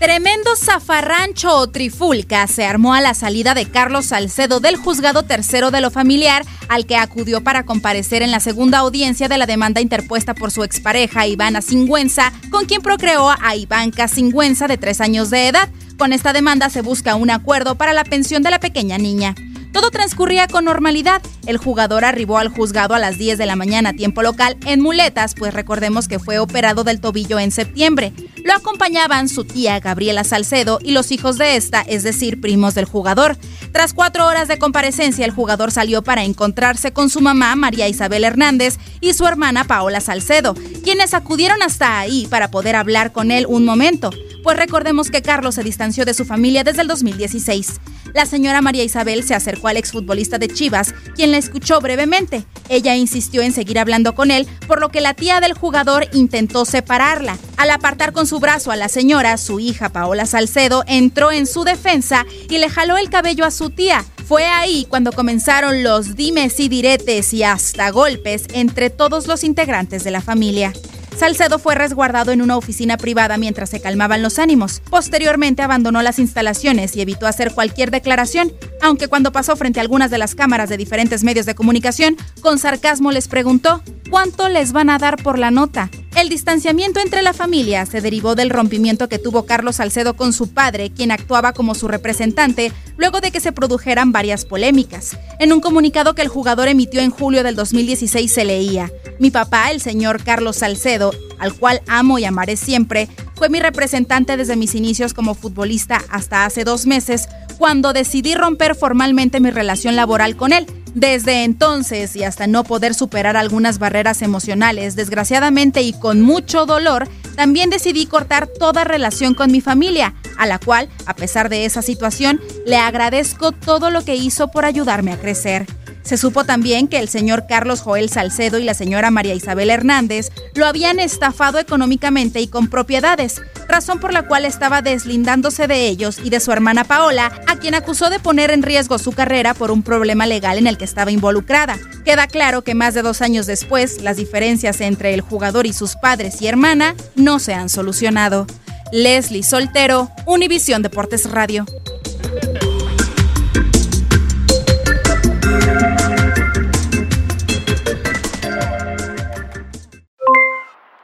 Tremendo zafarrancho o trifulca se armó a la salida de Carlos Salcedo del juzgado tercero de lo familiar, al que acudió para comparecer en la segunda audiencia de la demanda interpuesta por su expareja Ivana Singüenza, con quien procreó a Ivanka Singüenza de tres años de edad. Con esta demanda se busca un acuerdo para la pensión de la pequeña niña. Todo transcurría con normalidad. El jugador arribó al juzgado a las 10 de la mañana, tiempo local, en muletas, pues recordemos que fue operado del tobillo en septiembre. Lo acompañaban su tía Gabriela Salcedo y los hijos de esta, es decir, primos del jugador. Tras cuatro horas de comparecencia, el jugador salió para encontrarse con su mamá, María Isabel Hernández, y su hermana Paola Salcedo, quienes acudieron hasta ahí para poder hablar con él un momento. Pues recordemos que Carlos se distanció de su familia desde el 2016. La señora María Isabel se acercó al exfutbolista de Chivas, quien la escuchó brevemente. Ella insistió en seguir hablando con él, por lo que la tía del jugador intentó separarla. Al apartar con su brazo a la señora, su hija Paola Salcedo entró en su defensa y le jaló el cabello a su tía. Fue ahí cuando comenzaron los dimes y diretes y hasta golpes entre todos los integrantes de la familia. Salcedo fue resguardado en una oficina privada mientras se calmaban los ánimos. Posteriormente abandonó las instalaciones y evitó hacer cualquier declaración, aunque cuando pasó frente a algunas de las cámaras de diferentes medios de comunicación, con sarcasmo les preguntó, ¿cuánto les van a dar por la nota? El distanciamiento entre la familia se derivó del rompimiento que tuvo Carlos Salcedo con su padre, quien actuaba como su representante, luego de que se produjeran varias polémicas. En un comunicado que el jugador emitió en julio del 2016 se leía, mi papá, el señor Carlos Salcedo, al cual amo y amaré siempre, fue mi representante desde mis inicios como futbolista hasta hace dos meses, cuando decidí romper formalmente mi relación laboral con él. Desde entonces y hasta no poder superar algunas barreras emocionales, desgraciadamente y con mucho dolor, también decidí cortar toda relación con mi familia, a la cual, a pesar de esa situación, le agradezco todo lo que hizo por ayudarme a crecer. Se supo también que el señor Carlos Joel Salcedo y la señora María Isabel Hernández lo habían estafado económicamente y con propiedades, razón por la cual estaba deslindándose de ellos y de su hermana Paola, a quien acusó de poner en riesgo su carrera por un problema legal en el que estaba involucrada. Queda claro que más de dos años después, las diferencias entre el jugador y sus padres y hermana no se han solucionado. Leslie Soltero, Univisión Deportes Radio.